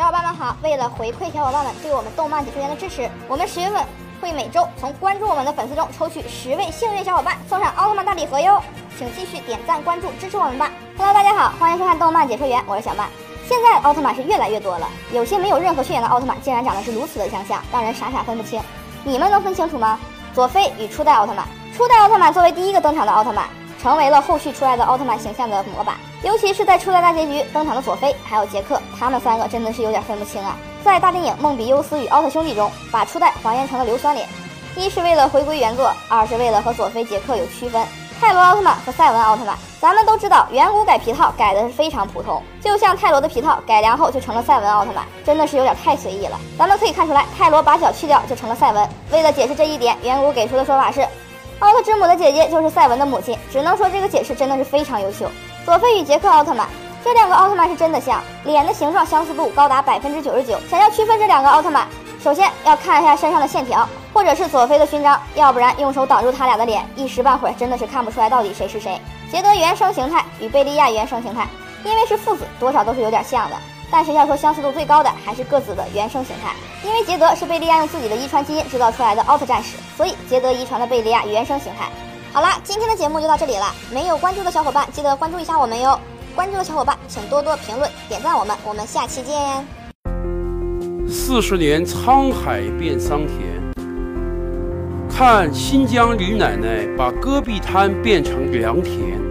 小伙伴们好！为了回馈小伙伴们对我们动漫解说员的支持，我们十月份会每周从关注我们的粉丝中抽取十位幸运小伙伴，送上奥特曼大礼盒哟！请继续点赞关注支持我们吧！Hello，大家好，欢迎收看动漫解说员，我是小曼。现在奥特曼是越来越多了，有些没有任何血缘的奥特曼竟然长得是如此的相像，让人傻傻分不清。你们能分清楚吗？佐菲与初代奥特曼，初代奥特曼作为第一个登场的奥特曼。成为了后续出来的奥特曼形象的模板，尤其是在初代大结局登场的佐菲还有杰克，他们三个真的是有点分不清啊。在大电影《梦比优斯与奥特兄弟》中，把初代还原成了硫酸脸，一是为了回归原作，二是为了和佐菲、杰克有区分。泰罗奥特曼和赛文奥特曼，咱们都知道，远古改皮套改的是非常普通，就像泰罗的皮套改良后就成了赛文奥特曼，真的是有点太随意了。咱们可以看出来，泰罗把脚去掉就成了赛文。为了解释这一点，远古给出的说法是。奥特之母的姐姐就是赛文的母亲，只能说这个解释真的是非常优秀。佐菲与杰克奥特曼这两个奥特曼是真的像，脸的形状相似度高达百分之九十九。想要区分这两个奥特曼，首先要看一下身上的线条，或者是佐菲的勋章，要不然用手挡住他俩的脸，一时半会儿真的是看不出来到底谁是谁。杰德原生形态与贝利亚原生形态，因为是父子，多少都是有点像的。但是要说相似度最高的，还是各自的原生形态。因为杰德是贝利亚用自己的遗传基因制造出来的奥特战士，所以杰德遗传了贝利亚原生形态。好啦，今天的节目就到这里了。没有关注的小伙伴，记得关注一下我们哟。关注的小伙伴，请多多评论、点赞我们。我们下期见。四十年沧海变桑田，看新疆李奶奶把戈壁滩变成良田。